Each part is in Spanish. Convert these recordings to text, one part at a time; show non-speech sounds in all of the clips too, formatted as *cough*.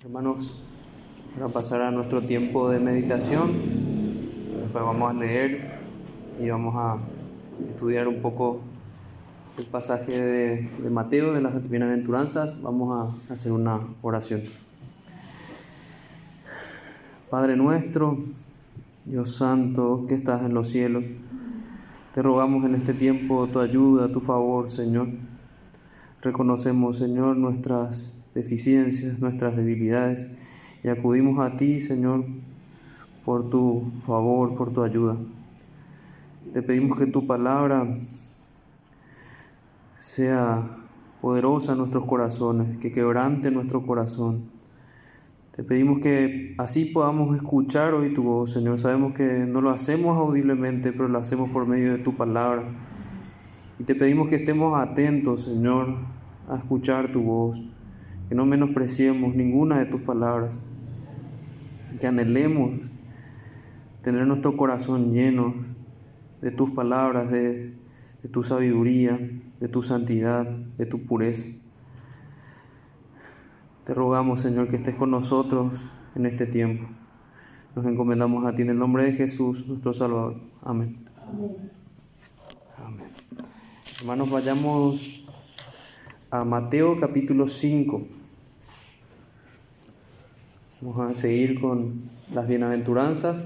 Hermanos, para pasar a nuestro tiempo de meditación, después vamos a leer y vamos a estudiar un poco el pasaje de, de Mateo, de las bienaventuranzas. Vamos a hacer una oración. Padre nuestro, Dios Santo, que estás en los cielos, te rogamos en este tiempo tu ayuda, tu favor, Señor. Reconocemos, Señor, nuestras deficiencias, nuestras debilidades y acudimos a ti, Señor, por tu favor, por tu ayuda. Te pedimos que tu palabra sea poderosa en nuestros corazones, que quebrante nuestro corazón. Te pedimos que así podamos escuchar hoy tu voz, Señor. Sabemos que no lo hacemos audiblemente, pero lo hacemos por medio de tu palabra. Y te pedimos que estemos atentos, Señor, a escuchar tu voz que no menospreciemos ninguna de tus palabras, que anhelemos tener nuestro corazón lleno de tus palabras, de, de, tu sabiduría, de tu santidad, de tu pureza. Te rogamos, Señor, que estés con nosotros en este tiempo. Nos encomendamos a ti en el nombre de Jesús, nuestro Salvador. Amén. Amén. Amén. Hermanos, vayamos a Mateo capítulo 5. Vamos a seguir con las bienaventuranzas.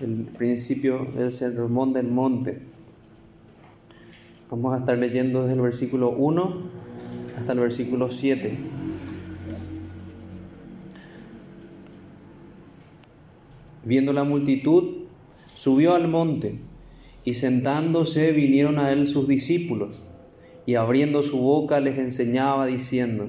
El principio del sermón del monte. Vamos a estar leyendo desde el versículo 1 hasta el versículo 7. Viendo la multitud, subió al monte y sentándose vinieron a él sus discípulos y abriendo su boca les enseñaba diciendo,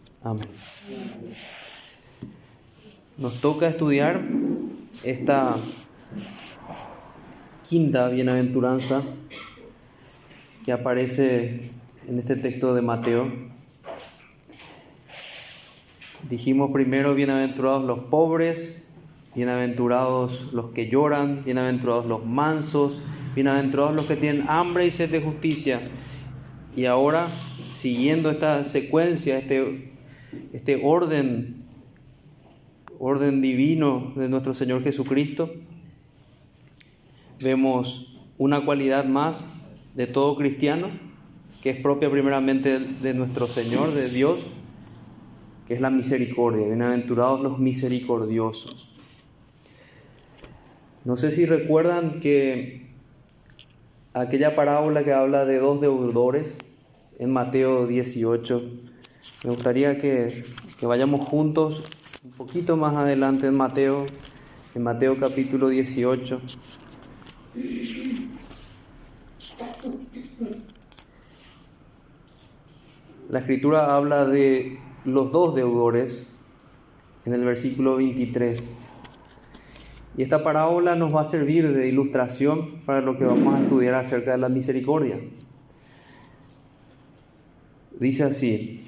Amén. Nos toca estudiar esta quinta bienaventuranza que aparece en este texto de Mateo. Dijimos primero, bienaventurados los pobres, bienaventurados los que lloran, bienaventurados los mansos, bienaventurados los que tienen hambre y sed de justicia. Y ahora, siguiendo esta secuencia, este este orden, orden divino de nuestro Señor Jesucristo, vemos una cualidad más de todo cristiano, que es propia primeramente de nuestro Señor, de Dios, que es la misericordia. Bienaventurados los misericordiosos. No sé si recuerdan que aquella parábola que habla de dos deudores en Mateo 18, me gustaría que, que, vayamos juntos un poquito más adelante en Mateo, en Mateo capítulo 18. La escritura habla de los dos deudores en el versículo 23. Y esta parábola nos va a servir de ilustración para lo que vamos a estudiar acerca de la misericordia. Dice así,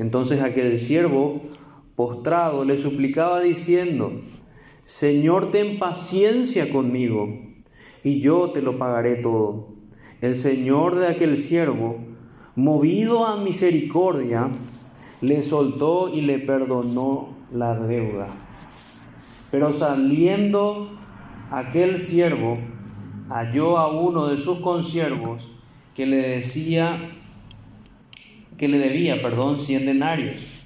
Entonces aquel siervo, postrado, le suplicaba diciendo, Señor, ten paciencia conmigo, y yo te lo pagaré todo. El Señor de aquel siervo, movido a misericordia, le soltó y le perdonó la deuda. Pero saliendo aquel siervo, halló a uno de sus consiervos que le decía que le debía, perdón, cien denarios.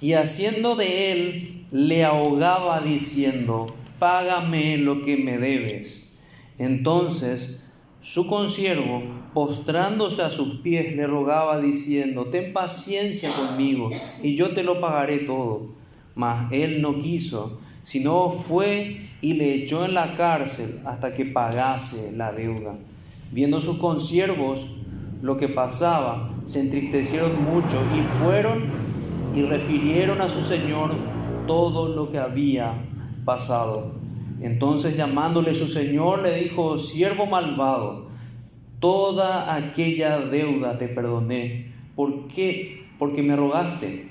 y haciendo de él le ahogaba diciendo, págame lo que me debes. Entonces su consiervo, postrándose a sus pies, le rogaba diciendo, ten paciencia conmigo y yo te lo pagaré todo. Mas él no quiso, sino fue y le echó en la cárcel hasta que pagase la deuda. Viendo sus consiervos lo que pasaba, se entristecieron mucho y fueron y refirieron a su señor todo lo que había pasado. Entonces llamándole su señor le dijo, siervo malvado, toda aquella deuda te perdoné. ¿Por qué? Porque me rogaste.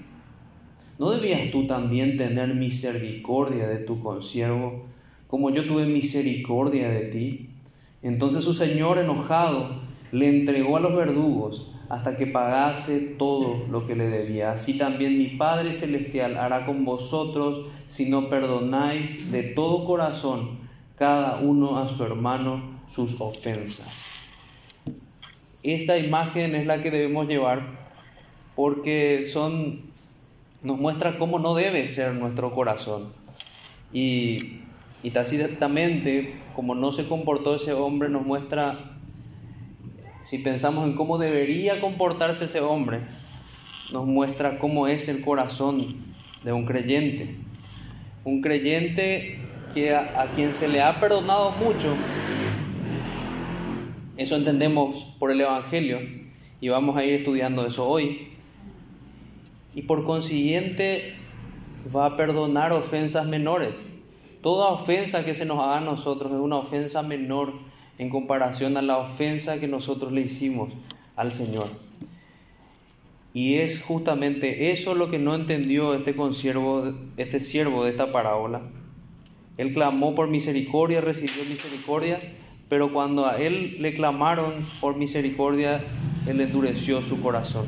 ¿No debías tú también tener misericordia de tu consiervo, como yo tuve misericordia de ti? Entonces su señor enojado le entregó a los verdugos hasta que pagase todo lo que le debía. Así también mi Padre Celestial hará con vosotros si no perdonáis de todo corazón cada uno a su hermano sus ofensas. Esta imagen es la que debemos llevar porque son, nos muestra cómo no debe ser nuestro corazón. Y, y tácitamente, como no se comportó ese hombre, nos muestra si pensamos en cómo debería comportarse ese hombre, nos muestra cómo es el corazón de un creyente. Un creyente que a, quien se le ha perdonado mucho, eso entendemos por el Evangelio y vamos a ir estudiando eso hoy. Y por consiguiente va a perdonar ofensas menores. Toda ofensa que se nos haga a nosotros es una ofensa menor en comparación a la ofensa que nosotros le hicimos al Señor. Y es justamente eso lo que no entendió este consiervo, este siervo de esta parábola. Él clamó por misericordia, recibió misericordia, pero cuando a él le clamaron por misericordia, él endureció su corazón.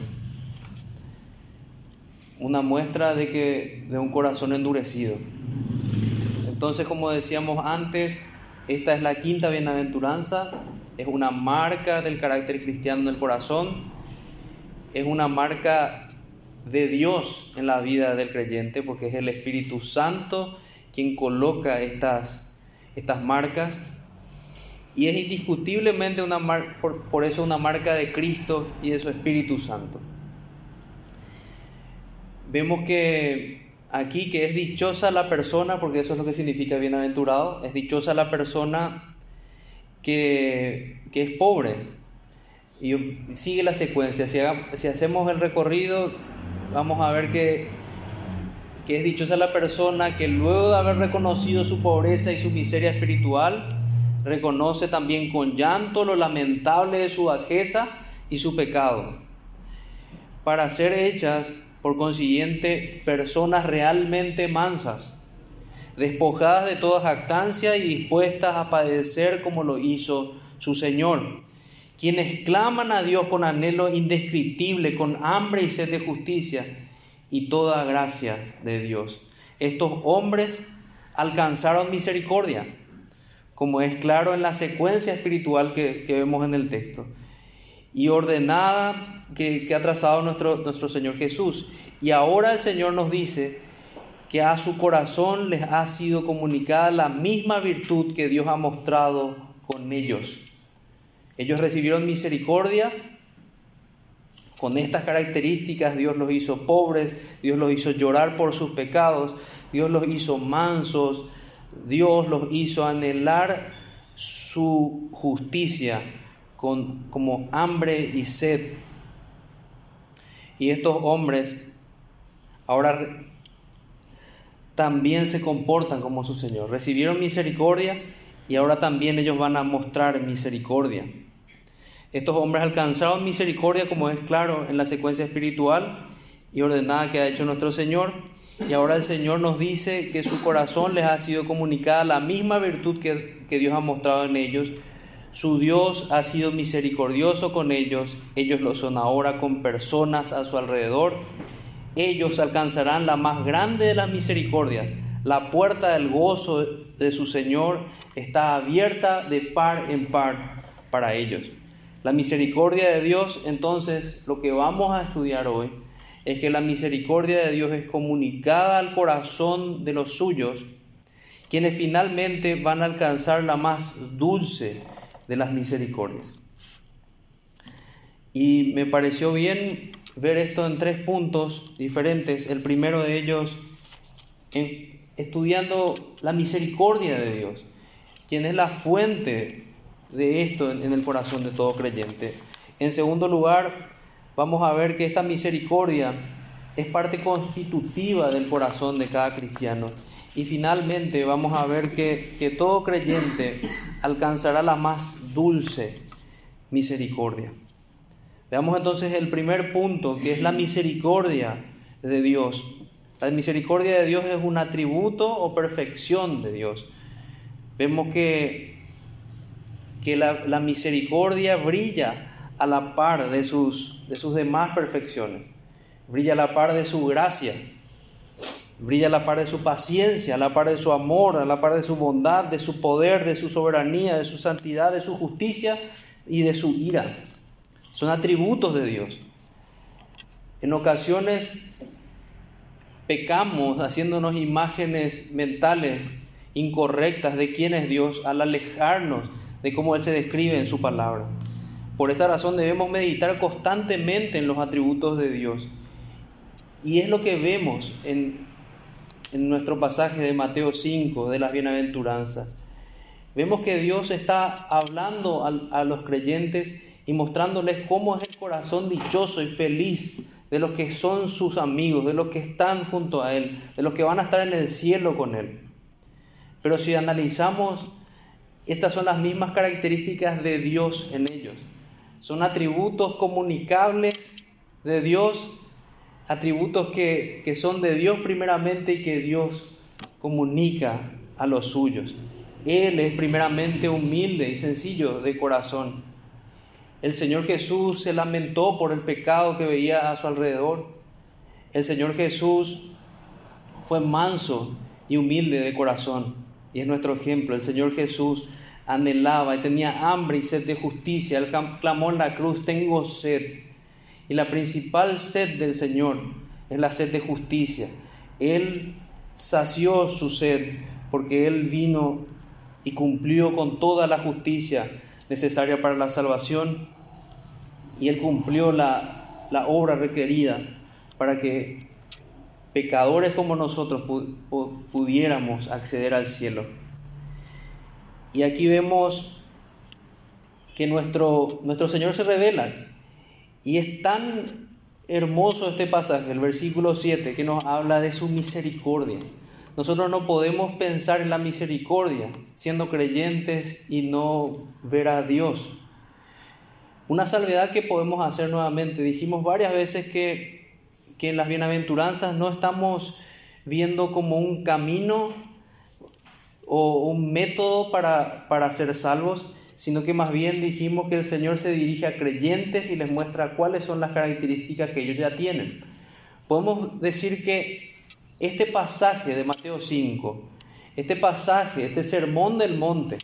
Una muestra de que de un corazón endurecido. Entonces, como decíamos antes, esta es la quinta bienaventuranza, es una marca del carácter cristiano del corazón, es una marca de Dios en la vida del creyente, porque es el Espíritu Santo quien coloca estas, estas marcas. Y es indiscutiblemente una por, por eso una marca de Cristo y de su Espíritu Santo. Vemos que aquí que es dichosa la persona, porque eso es lo que significa bienaventurado, es dichosa la persona que, es pobre. Y sigue la secuencia, si, si, hacemos el recorrido, vamos a ver que, que es dichosa la persona que luego de haber reconocido su pobreza y su miseria espiritual, reconoce también con llanto lo lamentable de su bajeza y su pecado, para ser hechas por consiguiente, personas realmente mansas, despojadas de toda jactancia y dispuestas a padecer como lo hizo su Señor, quienes claman a Dios con anhelo indescriptible, con hambre y sed de justicia y toda gracia de Dios. Estos hombres alcanzaron misericordia, como es claro en la secuencia espiritual que, que vemos en el texto y ordenada que, ha trazado nuestro, nuestro Señor Jesús. Y ahora el Señor nos dice que a su corazón les ha sido comunicada la misma virtud que Dios ha mostrado con ellos. Ellos recibieron misericordia. Con estas características Dios los hizo pobres, Dios los hizo llorar por sus pecados, Dios los hizo mansos, Dios los hizo anhelar su justicia con como hambre y sed. Y estos hombres ahora también se comportan como su Señor. Recibieron misericordia y ahora también ellos van a mostrar misericordia. Estos hombres alcanzaron misericordia, como es claro en la secuencia espiritual y ordenada que ha hecho nuestro Señor. Y ahora el Señor nos dice que su corazón les ha sido comunicada la misma virtud que, que Dios ha mostrado en ellos su Dios ha sido misericordioso con ellos, ellos lo son ahora con personas a su alrededor. Ellos alcanzarán la más grande de las misericordias. La puerta del gozo de su Señor está abierta de par en par para ellos. La misericordia de Dios, entonces, lo que vamos a estudiar hoy, es que la misericordia de Dios es comunicada al corazón de los suyos, quienes finalmente van a alcanzar la más dulce de las misericordias. Y me pareció bien ver esto en tres puntos diferentes. El primero de ellos, estudiando la misericordia de Dios, quien es la fuente de esto en el corazón de todo creyente. En segundo lugar, vamos a ver que esta misericordia es parte constitutiva del corazón de cada cristiano. Y finalmente vamos a ver que, que todo creyente alcanzará la más dulce misericordia. Veamos entonces el primer punto, que es la misericordia de Dios. La misericordia de Dios es un atributo o perfección de Dios. Vemos que, que la, misericordia brilla a la par de sus, de sus demás perfecciones. Brilla a la par de su gracia. Brilla la par de su paciencia, la par de su amor, la par de su bondad, de su poder, de su soberanía, de su santidad, de su justicia y de su ira. Son atributos de Dios. En ocasiones pecamos haciéndonos imágenes mentales incorrectas de quién es Dios al alejarnos de cómo Él se describe en su palabra. Por esta razón debemos meditar constantemente en los atributos de Dios. Y es lo que vemos en, en nuestro pasaje de Mateo 5, de las bienaventuranzas. Vemos que Dios está hablando a, a los creyentes y mostrándoles cómo es el corazón dichoso y feliz de los que son sus amigos, de los que están junto a Él, de los que van a estar en el cielo con Él. Pero si analizamos, estas son las mismas características de Dios en ellos. Son atributos comunicables de Dios, atributos que, que son de Dios primeramente y que Dios comunica a los suyos. Él es primeramente humilde y sencillo de corazón. El Señor Jesús se lamentó por el pecado que veía a su alrededor. El Señor Jesús fue manso y humilde de corazón. Y es nuestro ejemplo. El Señor Jesús anhelaba y tenía hambre y sed de justicia. Él clamó en la cruz, tengo sed. Y la principal sed del Señor es la sed de justicia. Él sació su sed porque Él vino y cumplió con toda la justicia necesaria para la salvación y Él cumplió la, la obra requerida para que pecadores como nosotros pudiéramos acceder al cielo. Y aquí vemos que nuestro, nuestro Señor se revela y es tan hermoso este pasaje, el versículo 7, que nos habla de su misericordia. Nosotros no podemos pensar en la misericordia siendo creyentes y no ver a Dios. Una salvedad que podemos hacer nuevamente. Dijimos varias veces que, que en las bienaventuranzas no estamos viendo como un camino o un método para, para ser salvos, sino que más bien dijimos que el Señor se dirige a creyentes y les muestra cuáles son las características que ellos ya tienen. Podemos decir que este pasaje de Mateo 5, este pasaje, este sermón del monte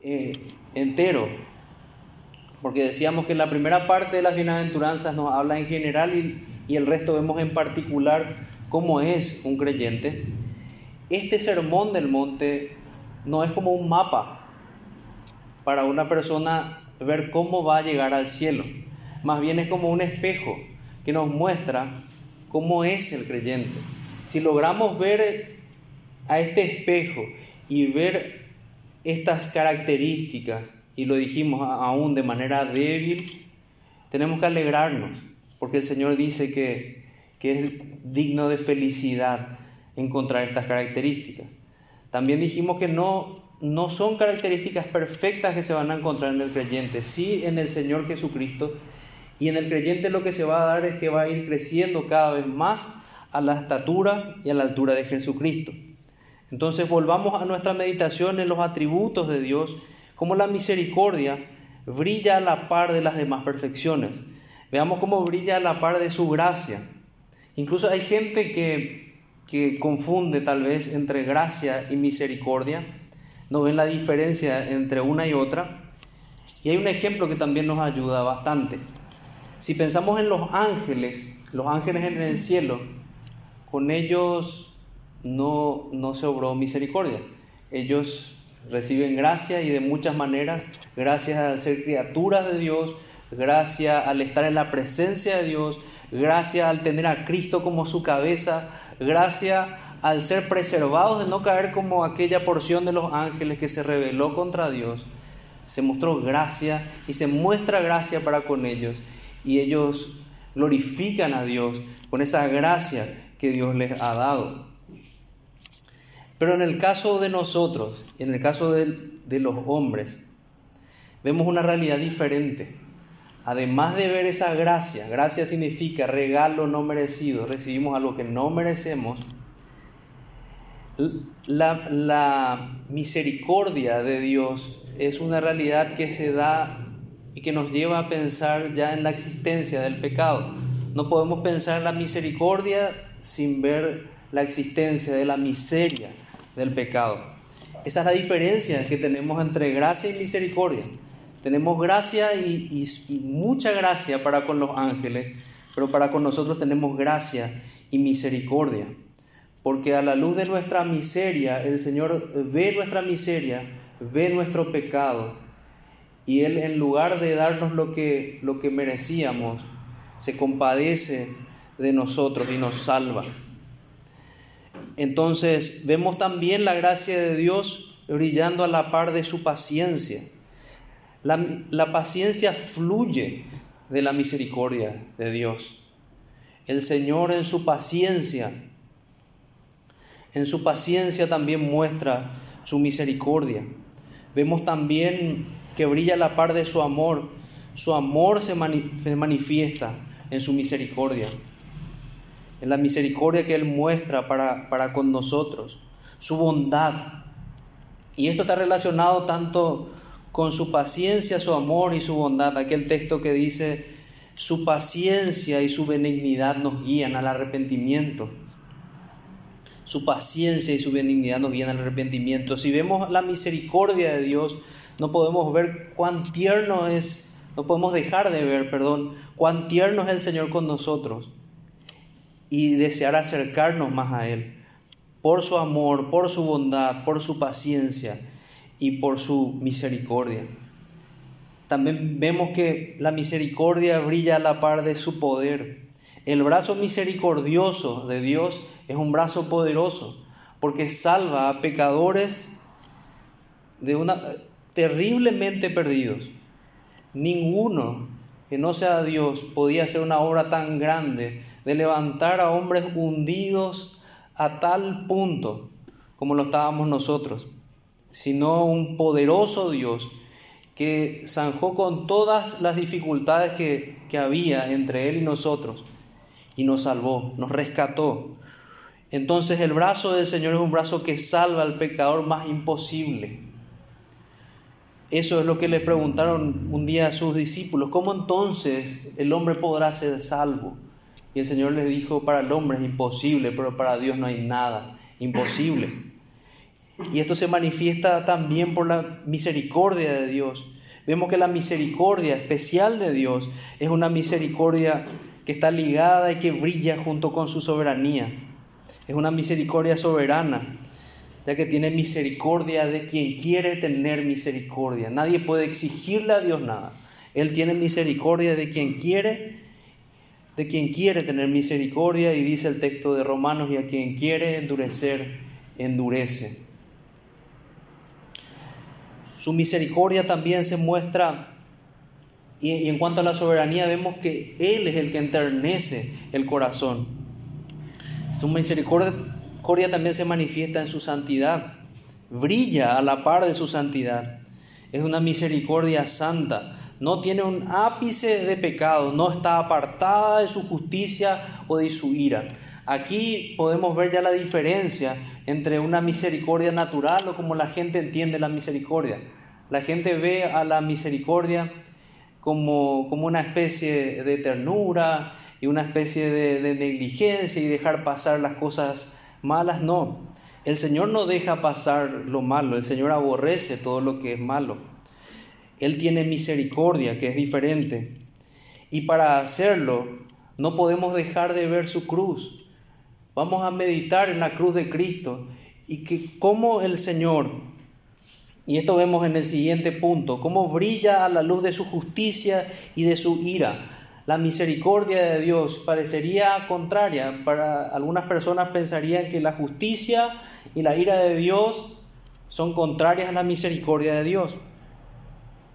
eh, entero, porque decíamos que la primera parte de las bienaventuranzas nos habla en general y, y el resto vemos en particular cómo es un creyente, este sermón del monte no es como un mapa para una persona ver cómo va a llegar al cielo, más bien es como un espejo que nos muestra cómo es el creyente. Si logramos ver a este espejo y ver estas características, y lo dijimos aún de manera débil, tenemos que alegrarnos, porque el Señor dice que, que es digno de felicidad encontrar estas características. También dijimos que no, no son características perfectas que se van a encontrar en el creyente, sí en el Señor Jesucristo, y en el creyente lo que se va a dar es que va a ir creciendo cada vez más a la estatura y a la altura de Jesucristo. Entonces volvamos a nuestra meditación en los atributos de Dios, como la misericordia brilla a la par de las demás perfecciones. Veamos cómo brilla a la par de su gracia. Incluso hay gente que, que confunde tal vez entre gracia y misericordia, no ven la diferencia entre una y otra. Y hay un ejemplo que también nos ayuda bastante. Si pensamos en los ángeles, los ángeles en el cielo, con ellos no, no se obró misericordia. Ellos reciben gracia y de muchas maneras, gracias al ser criaturas de Dios, gracias al estar en la presencia de Dios, gracias al tener a Cristo como su cabeza, gracias al ser preservados de no caer como aquella porción de los ángeles que se rebeló contra Dios, se mostró gracia y se muestra gracia para con ellos. Y ellos glorifican a Dios con esa gracia que Dios les ha dado. Pero en el caso de nosotros, en el caso de, de los hombres, vemos una realidad diferente. Además de ver esa gracia, gracia significa regalo no merecido, recibimos algo que no merecemos, la, misericordia de Dios es una realidad que se da y que nos lleva a pensar ya en la existencia del pecado. No podemos pensar la misericordia sin ver la existencia de la miseria del pecado. Esa es la diferencia que tenemos entre gracia y misericordia. Tenemos gracia y mucha gracia para con los ángeles, pero para con nosotros tenemos gracia y misericordia porque a la luz de nuestra miseria, el Señor ve nuestra miseria, ve nuestro pecado, y Él en lugar de darnos lo que, lo que merecíamos, se compadece de nosotros y nos salva. Entonces vemos también la gracia de Dios brillando a la par de su paciencia. La, la paciencia fluye de la misericordia de Dios. El Señor en su paciencia en su paciencia también muestra su misericordia. Vemos también que brilla la par de su amor. Su amor se, manifiesta en su misericordia, en la misericordia que Él muestra para, para con nosotros, su bondad. Y esto está relacionado tanto con su paciencia, su amor y su bondad. Aquel texto que dice, su paciencia y su benignidad nos guían al arrepentimiento. Su paciencia y su benignidad nos guían al arrepentimiento. Si vemos la misericordia de Dios, no podemos ver cuán tierno es, no podemos dejar de ver, perdón, cuán tierno es el Señor con nosotros y desear acercarnos más a Él por su amor, por su bondad, por su paciencia y por su misericordia. También vemos que la misericordia brilla a la par de su poder. El brazo misericordioso de Dios es un brazo poderoso porque salva a pecadores de una terriblemente perdidos. Ninguno que no sea Dios podía hacer una obra tan grande de levantar a hombres hundidos a tal punto como lo estábamos nosotros, sino un poderoso Dios que zanjó con todas las dificultades que, que había entre Él y nosotros y nos salvó, nos rescató. Entonces el brazo del Señor es un brazo que salva al pecador más imposible. Eso es lo que le preguntaron un día a sus discípulos. ¿Cómo entonces el hombre podrá ser salvo? Y el Señor les dijo, para el hombre es imposible, pero para Dios no hay nada imposible. Y esto se manifiesta también por la misericordia de Dios. Vemos que la misericordia especial de Dios es una misericordia que está ligada y que brilla junto con su soberanía. Es una misericordia soberana, ya que tiene misericordia de quien quiere tener misericordia. Nadie puede exigirle a Dios nada. Él tiene misericordia de quien quiere, de quien quiere tener misericordia, y dice el texto de Romanos, y a quien quiere endurecer, endurece. Su misericordia también se muestra y, en cuanto a la soberanía, vemos que Él es el que enternece el corazón. Su misericordia también se manifiesta en su santidad, brilla a la par de su santidad. Es una misericordia santa, no tiene un ápice de pecado, no está apartada de su justicia o de su ira. Aquí podemos ver ya la diferencia entre una misericordia natural o como la gente entiende la misericordia. La gente ve a la misericordia como, una especie de ternura y una especie de, de negligencia y dejar pasar las cosas malas. No, el Señor no deja pasar lo malo, el Señor aborrece todo lo que es malo. Él tiene misericordia, que es diferente. Y para hacerlo, no podemos dejar de ver su cruz. Vamos a meditar en la cruz de Cristo y que cómo el Señor, y esto vemos en el siguiente punto, cómo brilla a la luz de su justicia y de su ira. La misericordia de Dios parecería contraria. Para algunas personas pensarían que la justicia y la ira de Dios son contrarias a la misericordia de Dios.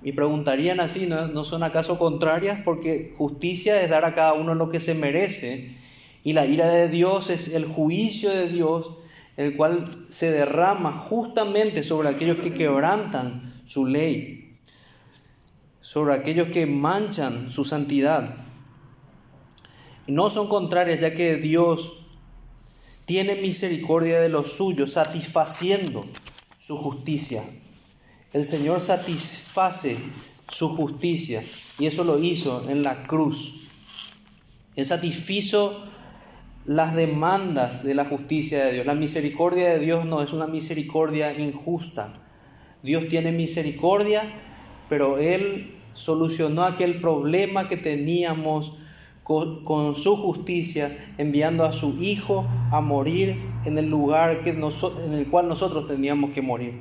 Y preguntarían así, ¿no, ¿no son acaso contrarias? Porque justicia es dar a cada uno lo que se merece y la ira de Dios es el juicio de Dios, el cual se derrama justamente sobre aquellos que quebrantan su ley, sobre aquellos que manchan su santidad. Y no son contrarias, ya que Dios tiene misericordia de los suyos, satisfaciendo su justicia. El Señor satisface su justicia y eso lo hizo en la cruz. Él satisfizo las demandas de la justicia de Dios. La misericordia de Dios no es una misericordia injusta. Dios tiene misericordia, pero Él solucionó aquel problema que teníamos con, su justicia, enviando a su Hijo a morir en el lugar que en el cual nosotros teníamos que morir.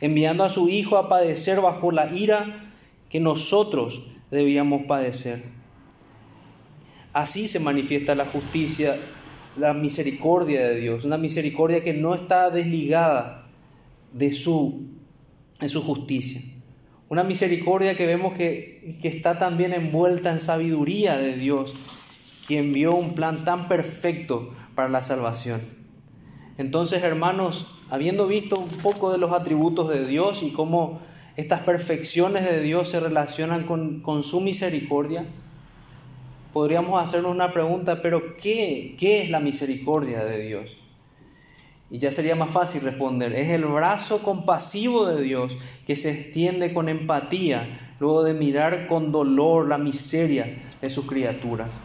Enviando a su Hijo a padecer bajo la ira que nosotros debíamos padecer. Así se manifiesta la justicia la misericordia de Dios, una misericordia que no está desligada de su, de su justicia. Una misericordia que vemos que, que está también envuelta en sabiduría de Dios, quien vio un plan tan perfecto para la salvación. Entonces, hermanos, habiendo visto un poco de los atributos de Dios y cómo estas perfecciones de Dios se relacionan con, con su misericordia, podríamos hacernos una pregunta, pero ¿qué, ¿qué es la misericordia de Dios? Y ya sería más fácil responder, es el brazo compasivo de Dios que se extiende con empatía luego de mirar con dolor la miseria de sus criaturas.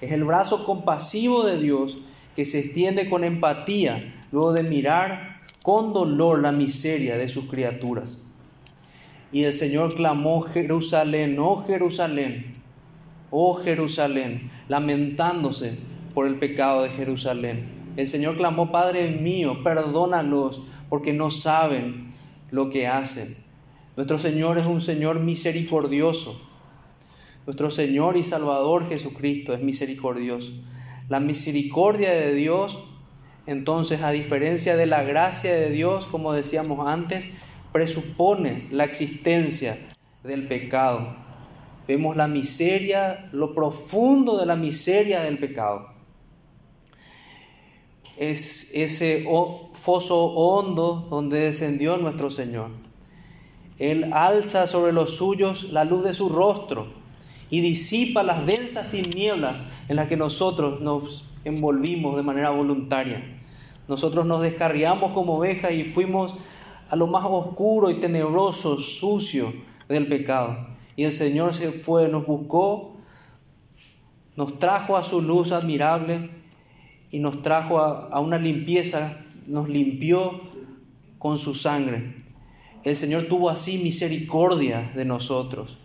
Es el brazo compasivo de Dios que se extiende con empatía luego de mirar con dolor la miseria de sus criaturas. Y el Señor clamó, Jerusalén, oh Jerusalén, oh Jerusalén, lamentándose por el pecado de Jerusalén. El Señor clamó, Padre mío, perdónalos porque no saben lo que hacen. Nuestro Señor es un Señor misericordioso. Nuestro Señor y Salvador Jesucristo es misericordioso. La misericordia de Dios, entonces, a diferencia de la gracia de Dios, como decíamos antes, presupone la existencia del pecado vemos la miseria, lo profundo de la miseria del pecado. Es ese foso hondo donde descendió nuestro Señor. Él alza sobre los suyos la luz de su rostro y disipa las densas tinieblas en las que nosotros nos envolvimos de manera voluntaria. Nosotros nos descarriamos como ovejas y fuimos a lo más oscuro y tenebroso, sucio del pecado. Y el Señor se fue, nos buscó, nos trajo a su luz admirable y nos trajo a, una limpieza, nos limpió con su sangre. El Señor tuvo así misericordia de nosotros.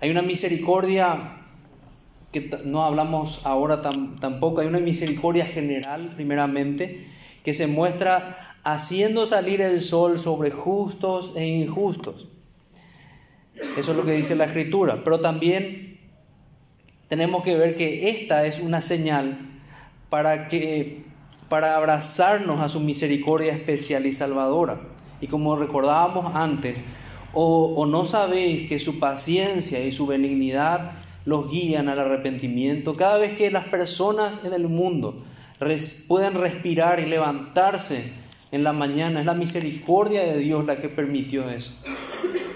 Hay una misericordia que no hablamos ahora tampoco, hay una misericordia general primeramente que se muestra haciendo salir el sol sobre justos e injustos. Eso es lo que dice la escritura. Pero también tenemos que ver que esta es una señal para que para abrazarnos a su misericordia especial y salvadora. Y como recordábamos antes, o, no sabéis que su paciencia y su benignidad los guían al arrepentimiento. Cada vez que las personas en el mundo pueden respirar y levantarse en la mañana, es la misericordia de Dios la que permitió eso.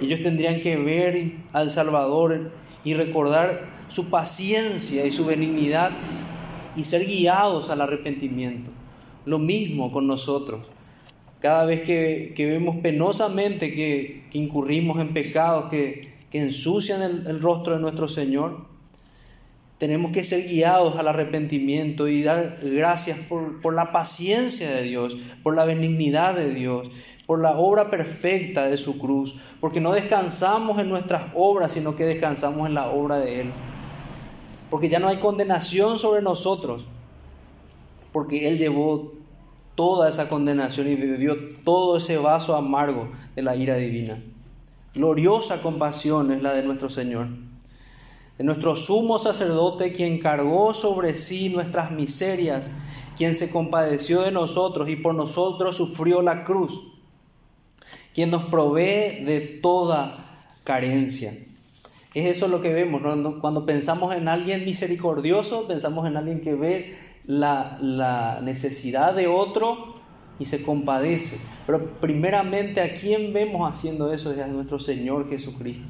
Ellos tendrían que ver al Salvador y recordar su paciencia y su benignidad y ser guiados al arrepentimiento. Lo mismo con nosotros. Cada vez que, vemos penosamente que, incurrimos en pecados que, ensucian el, rostro de nuestro Señor, tenemos que ser guiados al arrepentimiento y dar gracias por, por la paciencia de Dios, por la benignidad de Dios, por la obra perfecta de su cruz, porque no descansamos en nuestras obras, sino que descansamos en la obra de Él. Porque ya no hay condenación sobre nosotros, porque Él llevó toda esa condenación y bebió todo ese vaso amargo de la ira divina. Gloriosa compasión es la de nuestro Señor, de nuestro sumo sacerdote quien cargó sobre sí nuestras miserias, quien se compadeció de nosotros y por nosotros sufrió la cruz, quien nos provee de toda carencia. Es eso lo que vemos. Cuando, pensamos en alguien misericordioso, pensamos en alguien que ve la, necesidad de otro y se compadece. Pero primeramente, ¿a quién vemos haciendo eso? Es nuestro Señor Jesucristo.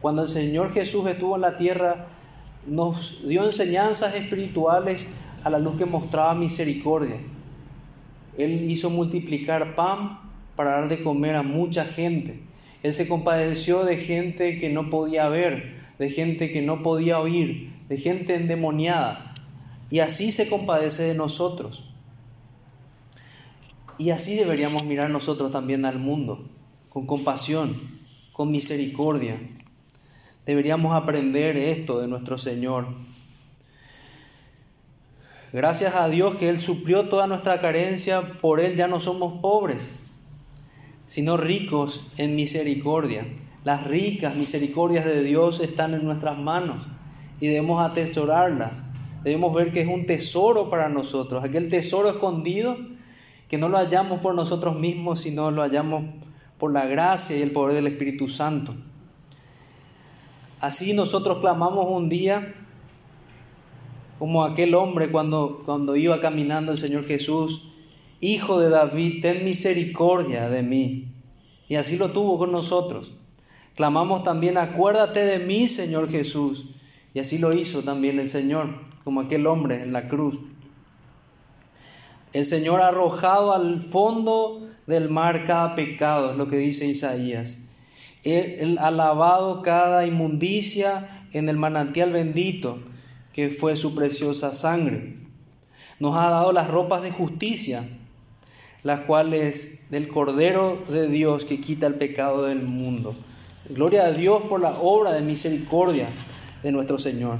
Cuando el Señor Jesús estuvo en la tierra, nos dio enseñanzas espirituales a la luz que mostraba misericordia. Él hizo multiplicar pan para dar de comer a mucha gente. Él se compadeció de gente que no podía ver, de gente que no podía oír, de gente endemoniada. Y así se compadece de nosotros. Y así deberíamos mirar nosotros también al mundo, con compasión, con misericordia. Deberíamos aprender esto de nuestro Señor. Gracias a Dios que Él suplió toda nuestra carencia, por Él ya no somos pobres sino ricos en misericordia. Las ricas misericordias de Dios están en nuestras manos y debemos atesorarlas. Debemos ver que es un tesoro para nosotros, aquel tesoro escondido que no lo hallamos por nosotros mismos, sino lo hallamos por la gracia y el poder del Espíritu Santo. Así nosotros clamamos un día como aquel hombre cuando, cuando iba caminando el Señor Jesús Hijo de David, ten misericordia de mí. Y así lo tuvo con nosotros. Clamamos también, acuérdate de mí, Señor Jesús. Y así lo hizo también el Señor, como aquel hombre en la cruz. El Señor arrojado al fondo del mar cada pecado, es lo que dice Isaías. Él, ha lavado cada inmundicia en el manantial bendito, que fue su preciosa sangre. Nos ha dado las ropas de justicia las cuales del Cordero de Dios que quita el pecado del mundo. Gloria a Dios por la obra de misericordia de nuestro Señor.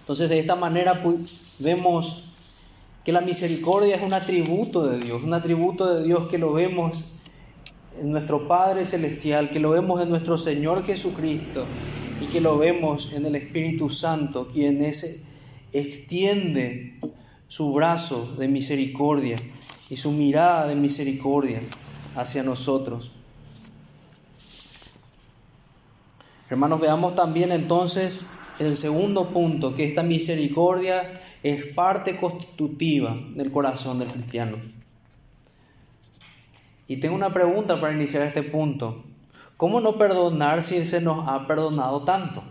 Entonces de esta manera pues, vemos que la misericordia es un atributo de Dios, un atributo de Dios que lo vemos en nuestro Padre Celestial, que lo vemos en nuestro Señor Jesucristo y que lo vemos en el Espíritu Santo, quien es, extiende su brazo de misericordia y su mirada de misericordia hacia nosotros. Hermanos, veamos también entonces el segundo punto, que esta misericordia es parte constitutiva del corazón del cristiano. Y tengo una pregunta para iniciar este punto. ¿Cómo no perdonar si se nos ha perdonado tanto?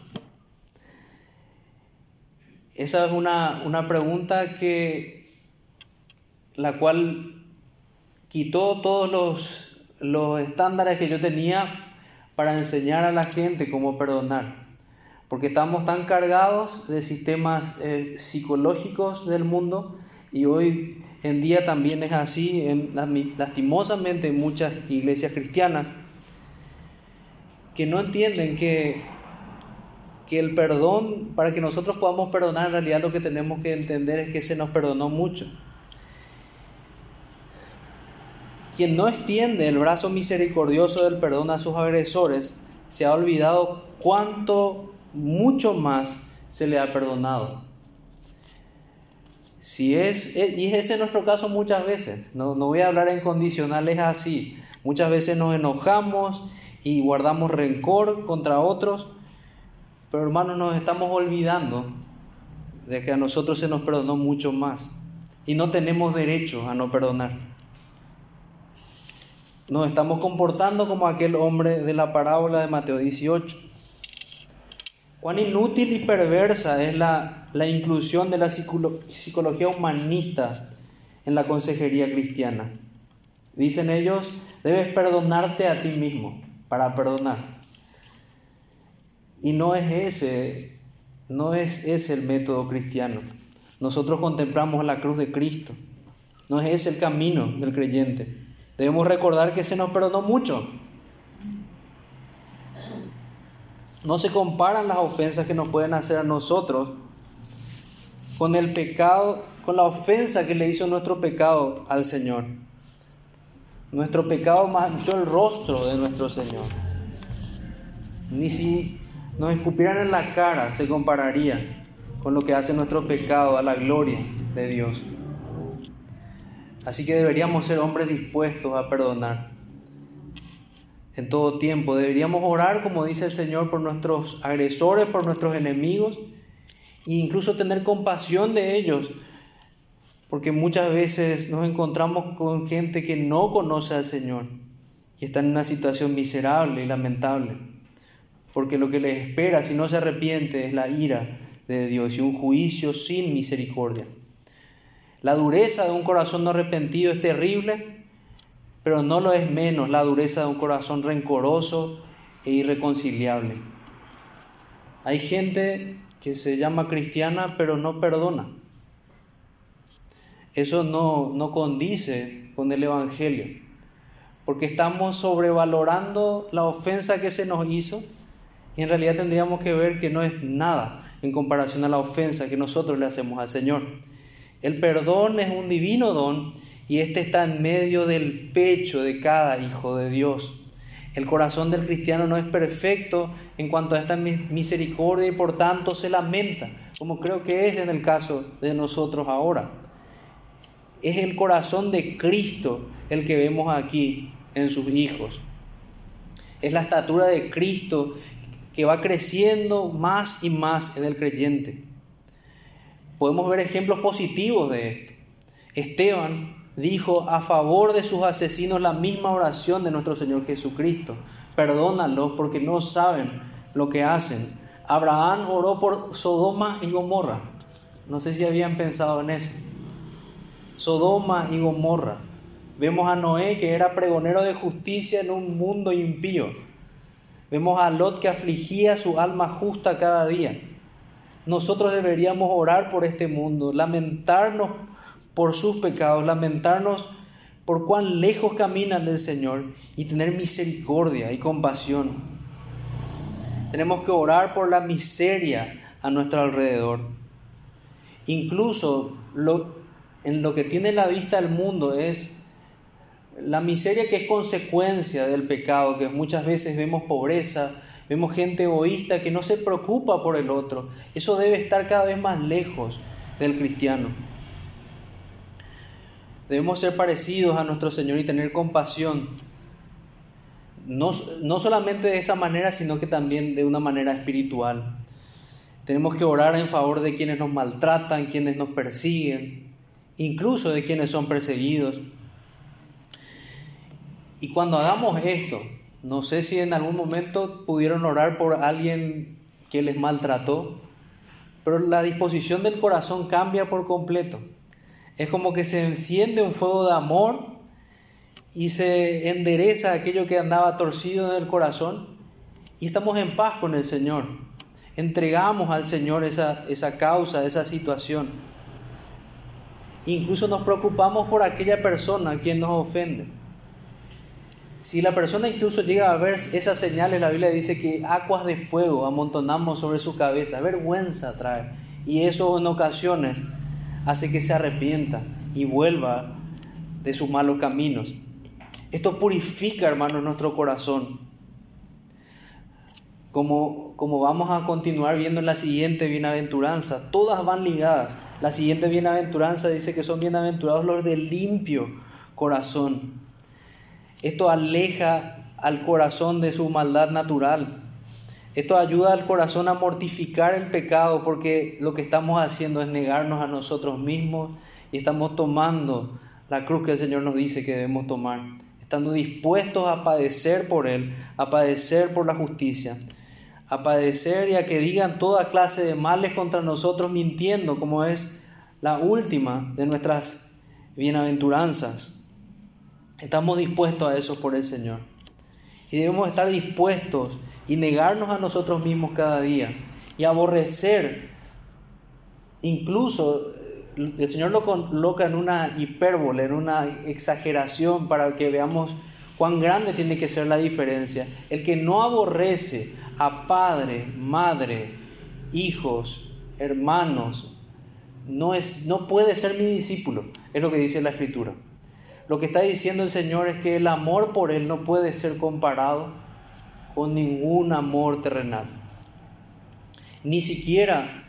Esa es una, una pregunta que la cual quitó todos los, los estándares que yo tenía para enseñar a la gente cómo perdonar. Porque estamos tan cargados de sistemas eh, psicológicos del mundo y hoy en día también es así, en, lastimosamente en muchas iglesias cristianas, que no entienden que, que el perdón, para que nosotros podamos perdonar, en realidad lo que tenemos que entender es que se nos perdonó mucho. Quien no extiende el brazo misericordioso del perdón a sus agresores, se ha olvidado cuánto mucho más se le ha perdonado. Si es, eh, y ese es nuestro caso muchas veces, no, no voy a hablar en condicionales así, muchas veces nos enojamos y guardamos rencor contra otros, pero hermanos nos estamos olvidando de que a nosotros se nos perdonó mucho más. Y no tenemos derecho a no perdonar nos estamos comportando como aquel hombre de la parábola de Mateo 18. Cuán inútil y perversa es la, la inclusión de la psicología humanista en la consejería cristiana. Dicen ellos, debes perdonarte a ti mismo para perdonar. Y no es ese, no es ese el método cristiano. Nosotros contemplamos la cruz de Cristo. No es ese el camino del creyente. Debemos recordar que se nos perdonó mucho. No se comparan las ofensas que nos pueden hacer a nosotros con el pecado, con la ofensa que le hizo nuestro pecado al Señor. Nuestro pecado manchó el rostro de nuestro Señor. Ni si nos escupieran en la cara se compararía con lo que hace nuestro pecado a la gloria de Dios. Así que deberíamos ser hombres dispuestos a perdonar en todo tiempo. Deberíamos orar, como dice el Señor, por nuestros agresores, por nuestros enemigos, e incluso tener compasión de ellos, porque muchas veces nos encontramos con gente que no conoce al Señor y está en una situación miserable y lamentable, porque lo que les espera si no se arrepiente es la ira de Dios y un juicio sin misericordia. La dureza de un corazón no arrepentido es terrible, pero no lo es menos la dureza de un corazón rencoroso e irreconciliable. Hay gente que se llama cristiana pero no perdona. Eso no, no condice con el Evangelio, porque estamos sobrevalorando la ofensa que se nos hizo y en realidad tendríamos que ver que no es nada en comparación a la ofensa que nosotros le hacemos al Señor. El perdón es un divino don y este está en medio del pecho de cada hijo de Dios. El corazón del cristiano no es perfecto en cuanto a esta misericordia y por tanto se lamenta, como creo que es en el caso de nosotros ahora. Es el corazón de Cristo el que vemos aquí en sus hijos. Es la estatura de Cristo que va creciendo más y más en el creyente. Podemos ver ejemplos positivos de esto. Esteban dijo a favor de sus asesinos la misma oración de nuestro Señor Jesucristo. Perdónalos porque no saben lo que hacen. Abraham oró por Sodoma y Gomorra. No sé si habían pensado en eso. Sodoma y Gomorra. Vemos a Noé que era pregonero de justicia en un mundo impío. Vemos a Lot que afligía su alma justa cada día. Nosotros deberíamos orar por este mundo, lamentarnos por sus pecados, lamentarnos por cuán lejos caminan del Señor y tener misericordia y compasión. Tenemos que orar por la miseria a nuestro alrededor. Incluso en lo que tiene la vista el mundo es la miseria que es consecuencia del pecado, que muchas veces vemos pobreza, vemos gente egoísta que no se preocupa por el otro. Eso debe estar cada vez más lejos del cristiano. Debemos ser parecidos a nuestro Señor y tener compasión. No, no solamente de esa manera, sino que también de una manera espiritual. Tenemos que orar en favor de quienes nos maltratan, quienes nos persiguen, incluso de quienes son perseguidos. Y cuando hagamos esto, no sé si en algún momento pudieron orar por alguien que les maltrató, pero la disposición del corazón cambia por completo. Es como que se enciende un fuego de amor y se endereza aquello que andaba torcido en el corazón y estamos en paz con el Señor. Entregamos al Señor esa, esa causa, esa situación. Incluso nos preocupamos por aquella persona a quien nos ofende. Si la persona incluso llega a ver esas señales, la Biblia dice que aguas de fuego amontonamos sobre su cabeza, vergüenza trae. Y eso en ocasiones hace que se arrepienta y vuelva de sus malos caminos. Esto purifica, hermanos, nuestro corazón. Como, como vamos a continuar viendo en la siguiente bienaventuranza, todas van ligadas. La siguiente bienaventuranza dice que son bienaventurados los de limpio corazón esto aleja al corazón de su maldad natural. Esto ayuda al corazón a mortificar el pecado porque lo que estamos haciendo es negarnos a nosotros mismos y estamos tomando la cruz que el Señor nos dice que debemos tomar, estando dispuestos a padecer por Él, a padecer por la justicia, a padecer y a que digan toda clase de males contra nosotros mintiendo, como es la última de nuestras bienaventuranzas. Estamos dispuestos a eso por el Señor. Y debemos estar dispuestos y negarnos a nosotros mismos cada día y aborrecer. Incluso el Señor lo coloca en una hipérbole, en una exageración para que veamos cuán grande tiene que ser la diferencia. El que no aborrece a padre, madre, hijos, hermanos, no, es, no puede ser mi discípulo, es lo que dice la Escritura. Lo que está diciendo el Señor es que el amor por Él no puede ser comparado con ningún amor terrenal. Ni siquiera,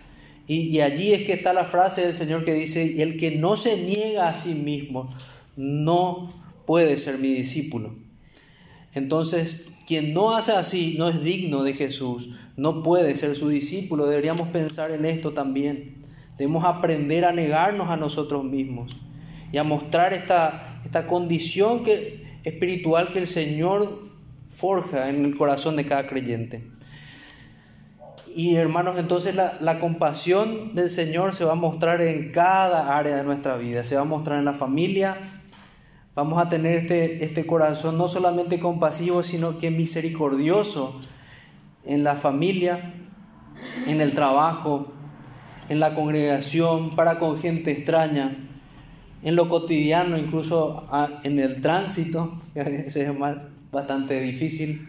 y, y allí es que está la frase del Señor que dice, el que no se niega a sí mismo no puede ser mi discípulo. Entonces, quien no hace así no es digno de Jesús, no puede ser su discípulo. Deberíamos pensar en esto también. Debemos aprender a negarnos a nosotros mismos y a mostrar esta, esta condición que, espiritual que el Señor forja en el corazón de cada creyente. Y hermanos, entonces la, la, compasión del Señor se va a mostrar en cada área de nuestra vida. Se va a mostrar en la familia, Vamos a tener este, este corazón no solamente compasivo, sino que misericordioso en la familia, en el trabajo, en la congregación, para con gente extraña, en lo cotidiano, incluso en el tránsito, *laughs* que es bastante difícil.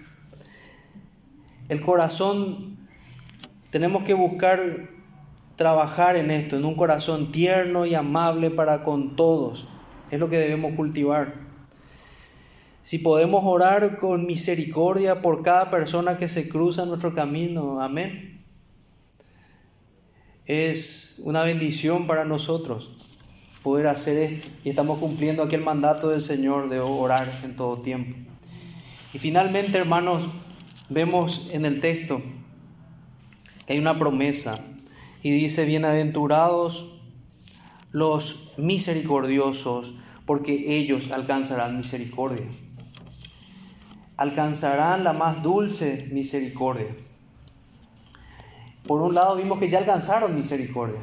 El corazón, tenemos que buscar trabajar en esto, en un corazón tierno y amable para con todos es lo que debemos cultivar. Si podemos orar con misericordia por cada persona que se cruza nuestro camino, amén. Es una bendición para nosotros poder hacer esto y estamos cumpliendo aquel mandato del Señor de orar en todo tiempo. Y finalmente, hermanos, vemos en el texto que hay una promesa y dice, bienaventurados los misericordiosos, porque ellos alcanzarán misericordia. Alcanzarán la más dulce misericordia. Por un lado vimos que ya alcanzaron misericordia,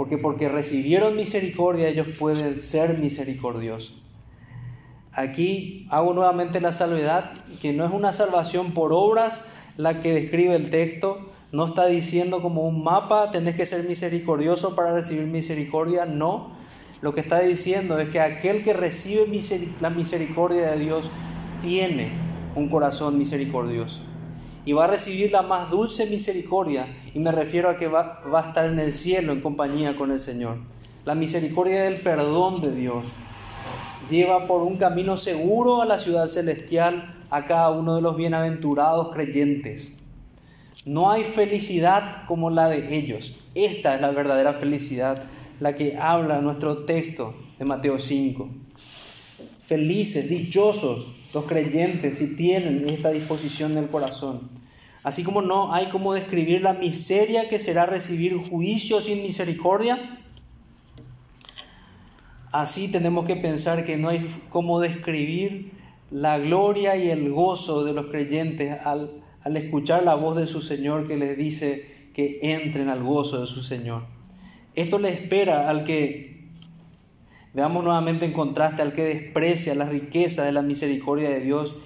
porque porque recibieron misericordia ellos pueden ser misericordiosos. Aquí hago nuevamente la salvedad, que no es una salvación por obras la que describe el texto, no está diciendo como un mapa, tenés que ser misericordioso para recibir misericordia, no. Lo que está diciendo es que aquel que recibe la misericordia de Dios tiene un corazón misericordioso. Y va a recibir la más dulce misericordia. Y me refiero a que va, va a estar en el cielo en compañía con el Señor. La misericordia del perdón de Dios lleva por un camino seguro a la ciudad celestial a cada uno de los bienaventurados creyentes. No hay felicidad como la de ellos. Esta es la verdadera felicidad, la que habla nuestro texto de Mateo 5. Felices, dichosos los creyentes si tienen esta disposición del corazón. Así como no hay como describir la miseria que será recibir juicio sin misericordia, así tenemos que pensar que no hay como describir la gloria y el gozo de los creyentes al al escuchar la voz de su Señor que les dice que entren al gozo de su Señor. Esto le espera al que, veamos nuevamente en contraste, al que desprecia la riqueza de la misericordia de Dios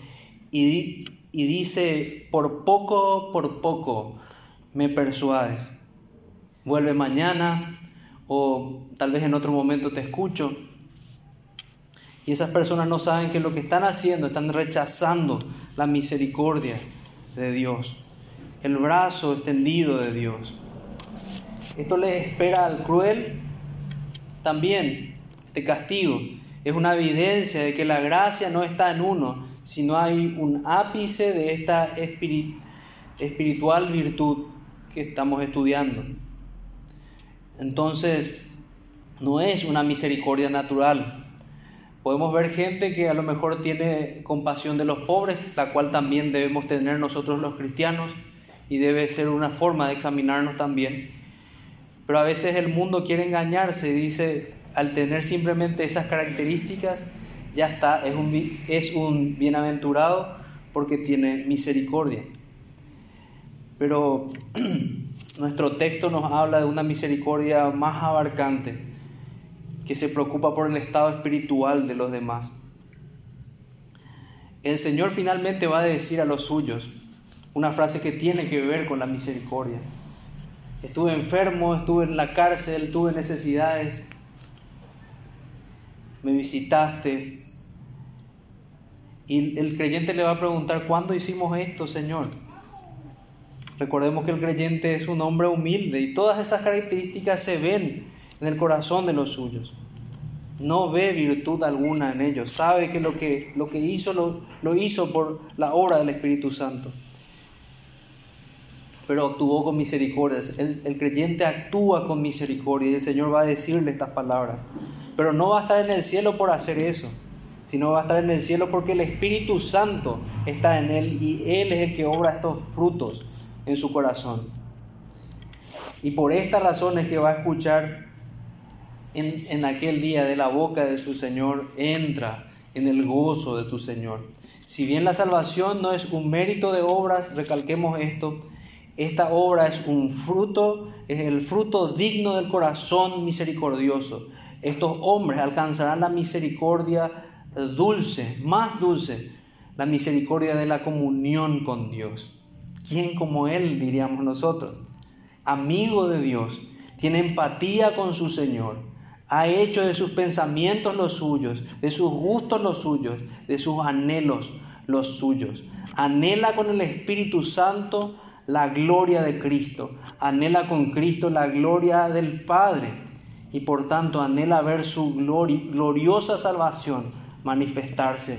y, y dice, por poco, por poco me persuades. Vuelve mañana o tal vez en otro momento te escucho. Y esas personas no saben que lo que están haciendo, están rechazando la misericordia de Dios, el brazo extendido de Dios. Esto le espera al cruel también, este castigo. Es una evidencia de que la gracia no está en uno, sino hay un ápice de esta espiritual virtud que estamos estudiando. Entonces, no es una misericordia natural, Podemos ver gente que a lo mejor tiene compasión de los pobres, la cual también debemos tener nosotros los cristianos y debe ser una forma de examinarnos también. Pero a veces el mundo quiere engañarse dice, al tener simplemente esas características, ya está, es un, es un bienaventurado porque tiene misericordia. Pero *clears throat* nuestro texto nos habla de una misericordia más abarcante que se preocupa por el estado espiritual de los demás. El Señor finalmente va a decir a los suyos una frase que tiene que ver con la misericordia. Estuve enfermo, estuve en la cárcel, tuve necesidades, me visitaste. Y el creyente le va a preguntar, ¿cuándo hicimos esto, Señor? Recordemos que el creyente es un hombre humilde y todas esas características se ven en el corazón de los suyos. No ve virtud alguna en ellos. Sabe que lo que, lo que hizo lo, lo hizo por la obra del Espíritu Santo. Pero actuó con misericordia. El, el creyente actúa con misericordia y el Señor va a decirle estas palabras. Pero no va a estar en el cielo por hacer eso sino va a estar en el cielo porque el Espíritu Santo está en él y Él es el que obra estos frutos en su corazón. Y por esta razón es que va a escuchar en, en aquel día de la boca de su Señor, entra en el gozo de tu Señor. Si bien la salvación no es un mérito de obras, recalquemos esto, esta obra es un fruto, es el fruto digno del corazón misericordioso. Estos hombres alcanzarán la misericordia dulce, más dulce, la misericordia de la comunión con Dios. ¿Quién como Él, diríamos nosotros? Amigo de Dios, tiene empatía con su Señor, ha hecho de sus pensamientos los suyos, de sus gustos los suyos, de sus anhelos los suyos. Anhela con el Espíritu Santo la gloria de Cristo, anhela con Cristo la gloria del Padre y por tanto anhela ver su gloriosa salvación manifestarse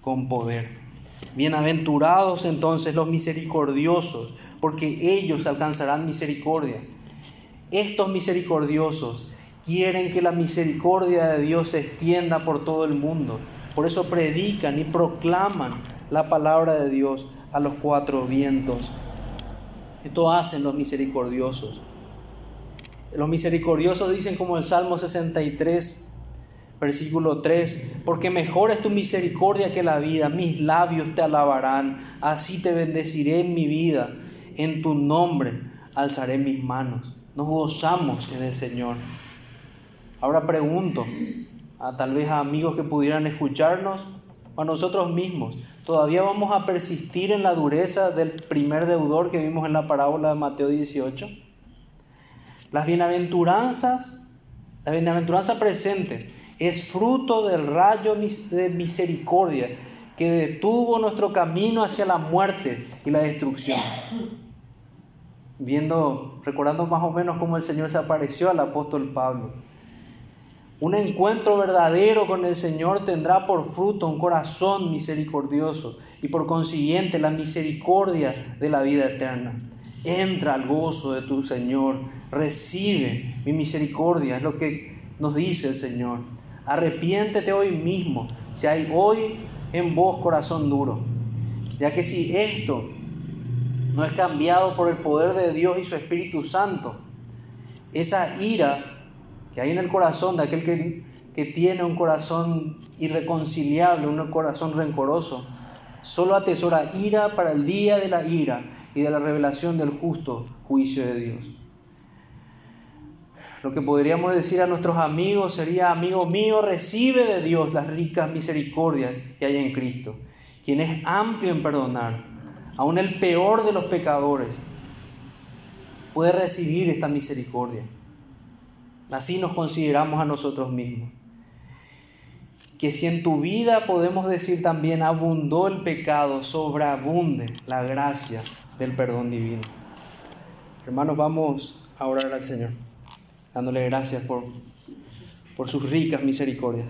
con poder. Bienaventurados entonces los misericordiosos, porque ellos alcanzarán misericordia. Estos misericordiosos quieren que la misericordia de Dios se extienda por todo el mundo. Por eso predican y proclaman la palabra de Dios a los cuatro vientos. Esto hacen los misericordiosos. Los misericordiosos dicen como el Salmo 63, Versículo 3, porque mejor es tu misericordia que la vida, mis labios te alabarán, así te bendeciré en mi vida, en tu nombre alzaré mis manos. Nos gozamos en el Señor. Ahora pregunto, a tal vez a amigos que pudieran escucharnos, a nosotros mismos, ¿todavía vamos a persistir en la dureza del primer deudor que vimos en la parábola de Mateo 18? Las bienaventuranzas, la bienaventuranza presente, es fruto del rayo de misericordia que detuvo nuestro camino hacia la muerte y la destrucción. Viendo, recordando más o menos cómo el Señor se apareció al apóstol Pablo. Un encuentro verdadero con el Señor tendrá por fruto un corazón misericordioso y por consiguiente la misericordia de la vida eterna. Entra al gozo de tu Señor, recibe mi misericordia, es lo que nos dice el Señor. Arrepiéntete hoy mismo, si hay hoy en vos corazón duro. Ya que si esto no es cambiado por el poder de Dios y su Espíritu Santo, esa ira que hay en el corazón de aquel que, que tiene un corazón irreconciliable, un corazón rencoroso, solo atesora ira para el día de la ira y de la revelación del justo juicio de Dios. Lo que podríamos decir a nuestros amigos sería, amigo mío, recibe de Dios las ricas misericordias que hay en Cristo, quien es amplio en perdonar. Aún el peor de los pecadores puede recibir esta misericordia. Así nos consideramos a nosotros mismos. Que si en tu vida podemos decir también abundó el pecado, sobreabunde la gracia del perdón divino. Hermanos, vamos a orar al Señor dándole gracias por, por sus ricas misericordias.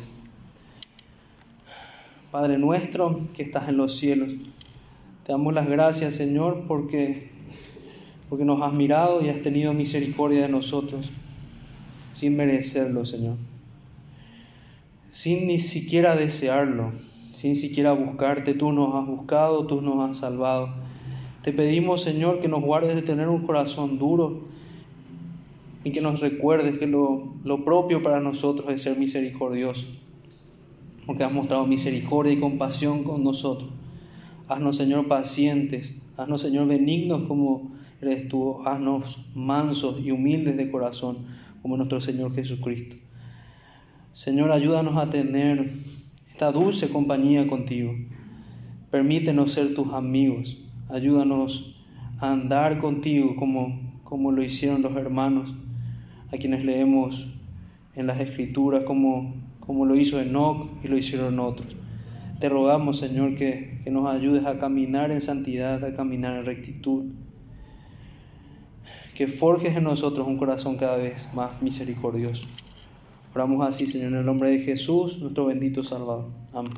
Padre nuestro que estás en los cielos, te damos las gracias, Señor, porque, porque nos has mirado y has tenido misericordia de nosotros, sin merecerlo, Señor. Sin ni siquiera desearlo, sin siquiera buscarte, tú nos has buscado, tú nos has salvado. Te pedimos, Señor, que nos guardes de tener un corazón duro, y que nos recuerdes que lo, propio para nosotros es ser misericordioso, porque has mostrado misericordia y compasión con nosotros. Haznos, Señor, pacientes, haznos, Señor, benignos como eres tú, haznos mansos y humildes de corazón como nuestro Señor Jesucristo. Señor, ayúdanos a tener esta dulce compañía contigo. Permítenos ser tus amigos. Ayúdanos a andar contigo como, como lo hicieron los hermanos a quienes leemos en las escrituras como, como lo hizo Enoch y lo hicieron otros. Te rogamos, Señor, que, nos ayudes a caminar en santidad, a caminar en rectitud. que forjes en nosotros un corazón cada vez más misericordioso. Oramos así, Señor, en el nombre de Jesús, nuestro bendito Salvador. Amén.